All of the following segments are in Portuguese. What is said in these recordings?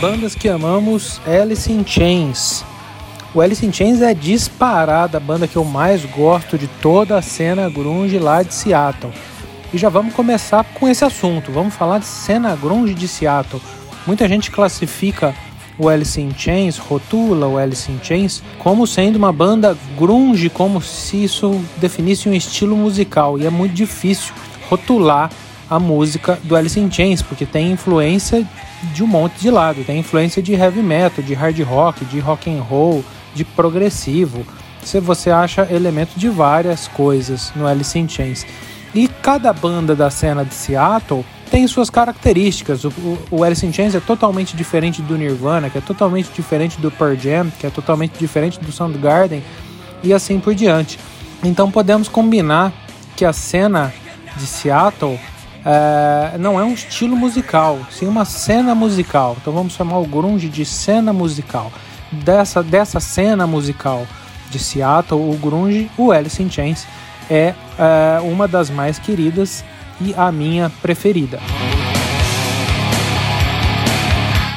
bandas que amamos, Alice in Chains. O Alice in Chains é disparada a banda que eu mais gosto de toda a cena grunge lá de Seattle. E já vamos começar com esse assunto. Vamos falar de cena grunge de Seattle. Muita gente classifica o Alice in Chains, rotula o Alice in Chains como sendo uma banda grunge, como se isso definisse um estilo musical. E é muito difícil rotular a música do Alice in Chains, porque tem influência de um monte de lado. Tem influência de heavy metal, de hard rock, de rock and roll, de progressivo. Se você acha elementos de várias coisas no Alice in Chains. E cada banda da cena de Seattle tem suas características. O, o Alice in Chains é totalmente diferente do Nirvana, que é totalmente diferente do Pearl Jam, que é totalmente diferente do Soundgarden e assim por diante. Então podemos combinar que a cena de Seattle é, não é um estilo musical, sim uma cena musical. Então vamos chamar o grunge de cena musical. Dessa, dessa cena musical de Seattle, o grunge, o Alice in Chains, é, é uma das mais queridas e a minha preferida.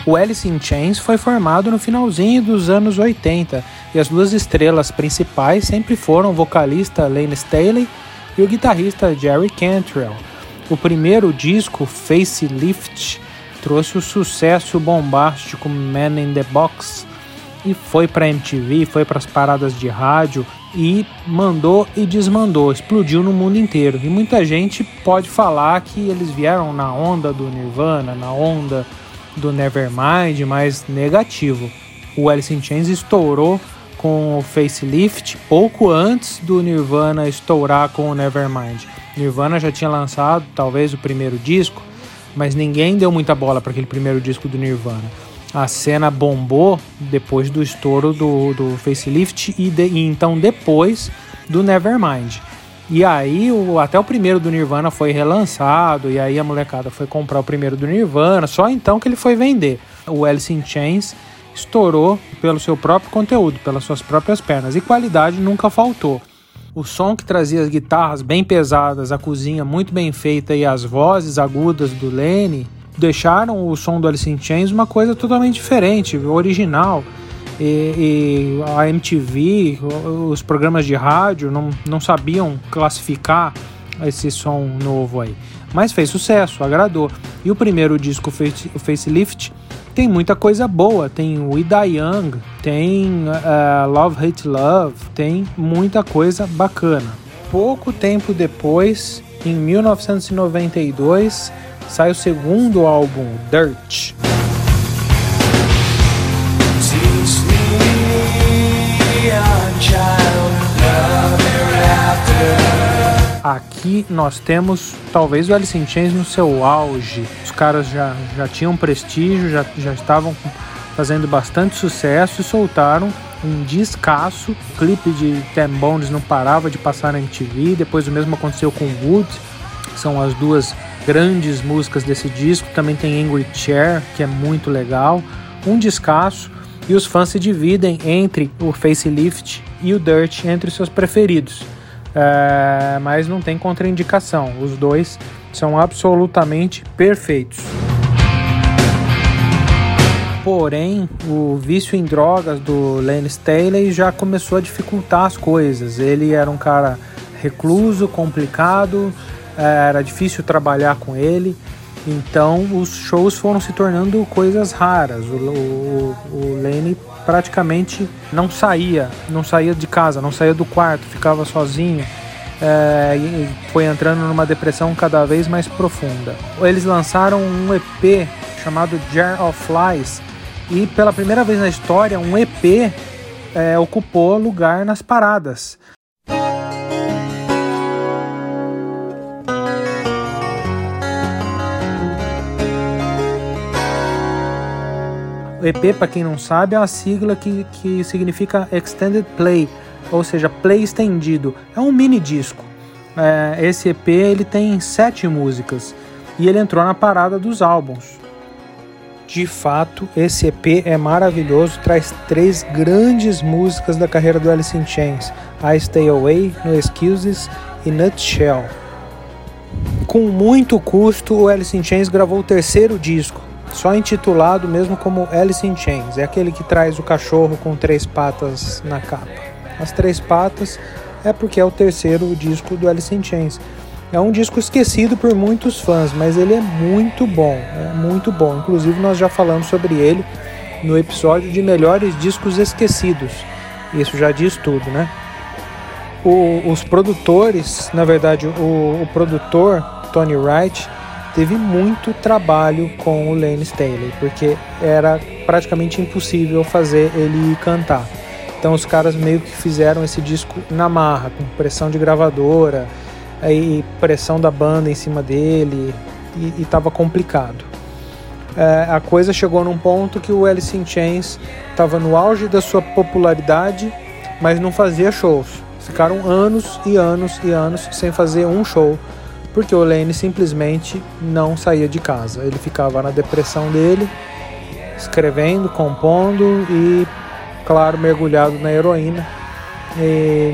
O Alice in Chains foi formado no finalzinho dos anos 80 e as duas estrelas principais sempre foram o vocalista Lane Staley e o guitarrista Jerry Cantrell. O primeiro disco, Facelift, trouxe o sucesso bombástico Man in the Box e foi para MTV, foi para as paradas de rádio e mandou e desmandou, explodiu no mundo inteiro. E muita gente pode falar que eles vieram na onda do Nirvana, na onda do Nevermind, mas negativo. O Alice in Chains estourou com o Facelift pouco antes do Nirvana estourar com o Nevermind. Nirvana já tinha lançado talvez o primeiro disco, mas ninguém deu muita bola para aquele primeiro disco do Nirvana. A cena bombou depois do estouro do, do Facelift e, de, e então depois do Nevermind. E aí o, até o primeiro do Nirvana foi relançado e aí a molecada foi comprar o primeiro do Nirvana, só então que ele foi vender. O Alice in Chains estourou pelo seu próprio conteúdo, pelas suas próprias pernas e qualidade nunca faltou. O som que trazia as guitarras bem pesadas, a cozinha muito bem feita e as vozes agudas do Lenny deixaram o som do Alice in Chains uma coisa totalmente diferente, original. E, e, a MTV, os programas de rádio não, não sabiam classificar esse som novo aí. Mas fez sucesso, agradou. E o primeiro disco, o Facelift, tem muita coisa boa. Tem We Die Young, tem uh, Love Hate Love, tem muita coisa bacana. Pouco tempo depois, em 1992, sai o segundo álbum, Dirt. Aqui nós temos talvez o Alice in Chains no seu auge. Os caras já, já tinham prestígio, já, já estavam fazendo bastante sucesso e soltaram um descasso. O clipe de Ten Bones não parava de passar na MTV. Depois o mesmo aconteceu com Wood. São as duas grandes músicas desse disco. Também tem Angry Chair, que é muito legal. Um descasso. E os fãs se dividem entre o Facelift e o Dirt entre seus preferidos é, mas não tem contraindicação. Os dois são absolutamente perfeitos. Porém, o vício em drogas do Lane Staley já começou a dificultar as coisas. Ele era um cara recluso, complicado, é, era difícil trabalhar com ele. Então os shows foram se tornando coisas raras. O, o, o Lane praticamente não saía, não saía de casa, não saía do quarto, ficava sozinho. É, foi entrando numa depressão cada vez mais profunda. Eles lançaram um EP chamado Jar of Flies e pela primeira vez na história um EP é, ocupou lugar nas paradas. O EP, para quem não sabe, é uma sigla que, que significa Extended Play, ou seja, play estendido. É um mini disco. É, esse EP ele tem sete músicas e ele entrou na parada dos álbuns. De fato, esse EP é maravilhoso, traz três grandes músicas da carreira do Alice in Chains: I Stay Away, No Excuses e Nutshell. Com muito custo, o Alice in Chains gravou o terceiro disco, só intitulado mesmo como Alice in Chains. É aquele que traz o cachorro com três patas na capa. As três patas é porque é o terceiro disco do Alice in Chains. É um disco esquecido por muitos fãs, mas ele é muito bom, é muito bom. Inclusive nós já falamos sobre ele no episódio de melhores discos esquecidos. Isso já diz tudo, né? O, os produtores, na verdade, o, o, produtor Tony Wright teve muito trabalho com o Lane Staley, porque era praticamente impossível fazer ele cantar. Então os caras meio que fizeram esse disco na marra, com pressão de gravadora, aí pressão da banda em cima dele, e estava complicado. É, a coisa chegou num ponto que o Alice in Chains estava no auge da sua popularidade, mas não fazia shows. Ficaram anos e anos e anos sem fazer um show, porque o Lane simplesmente não saía de casa. Ele ficava na depressão dele, escrevendo, compondo e, claro, mergulhado na heroína,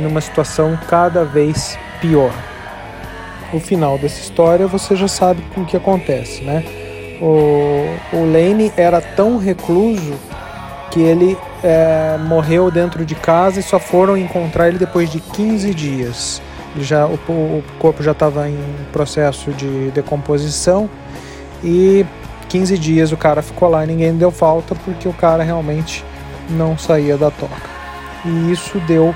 numa situação cada vez pior. O final dessa história você já sabe o que acontece, né? O, o Lane era tão recluso que ele é, morreu dentro de casa e só foram encontrar ele depois de 15 dias. já, o, o corpo já estava em processo de decomposição e 15 dias o cara ficou lá e ninguém deu falta porque o cara realmente não saía da toca. E isso deu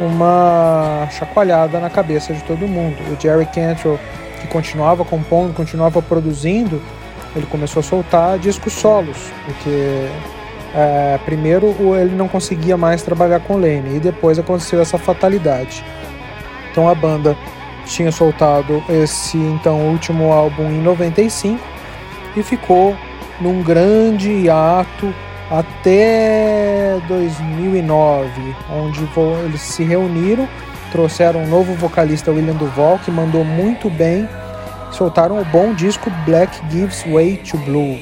uma chacoalhada na cabeça de todo mundo. O Jerry Cantrell, que continuava compondo, continuava produzindo, ele começou a soltar discos solos, porque é, primeiro ele não conseguia mais trabalhar com Lane e depois aconteceu essa fatalidade. Então a banda tinha soltado esse então último álbum em 95 e ficou num grande hiato até 2009, onde eles se reuniram, trouxeram um novo vocalista William Duval que mandou muito bem soltaram o bom disco Black Gives Way to Blue.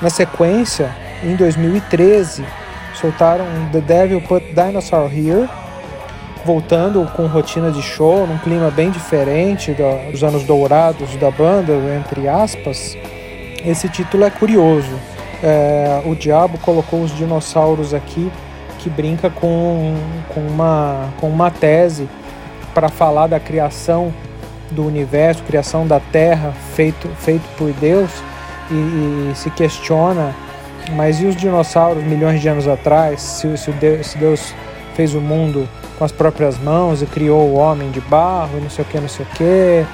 Na sequência, em 2013, soltaram The Devil Put Dinosaur Here, voltando com rotina de show, num clima bem diferente dos anos dourados da banda, entre aspas. Esse título é curioso. É, o diabo colocou os dinossauros aqui, que brinca com, com, uma, com uma tese para falar da criação do universo, criação da Terra feito, feito por Deus e, e, se questiona, mas e os dinossauros milhões de anos atrás? Se, se, Deus, se Deus fez o mundo com as próprias mãos e criou o homem de barro e não sei o que, não sei o que.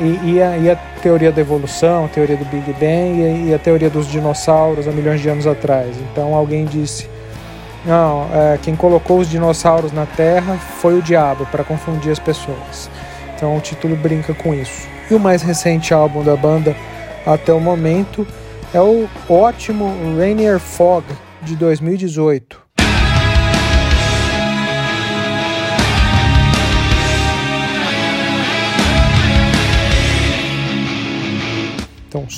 E, e, a, e a teoria da evolução, a teoria do Big Bang e, e a teoria dos dinossauros há milhões de anos atrás. Então alguém disse: não, é, quem colocou os dinossauros na Terra foi o diabo para confundir as pessoas. Então o título brinca com isso. E o mais recente álbum da banda até o momento é o ótimo Rainier Fog de 2018.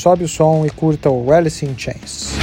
Sobe o som e curta o Alice in Chains.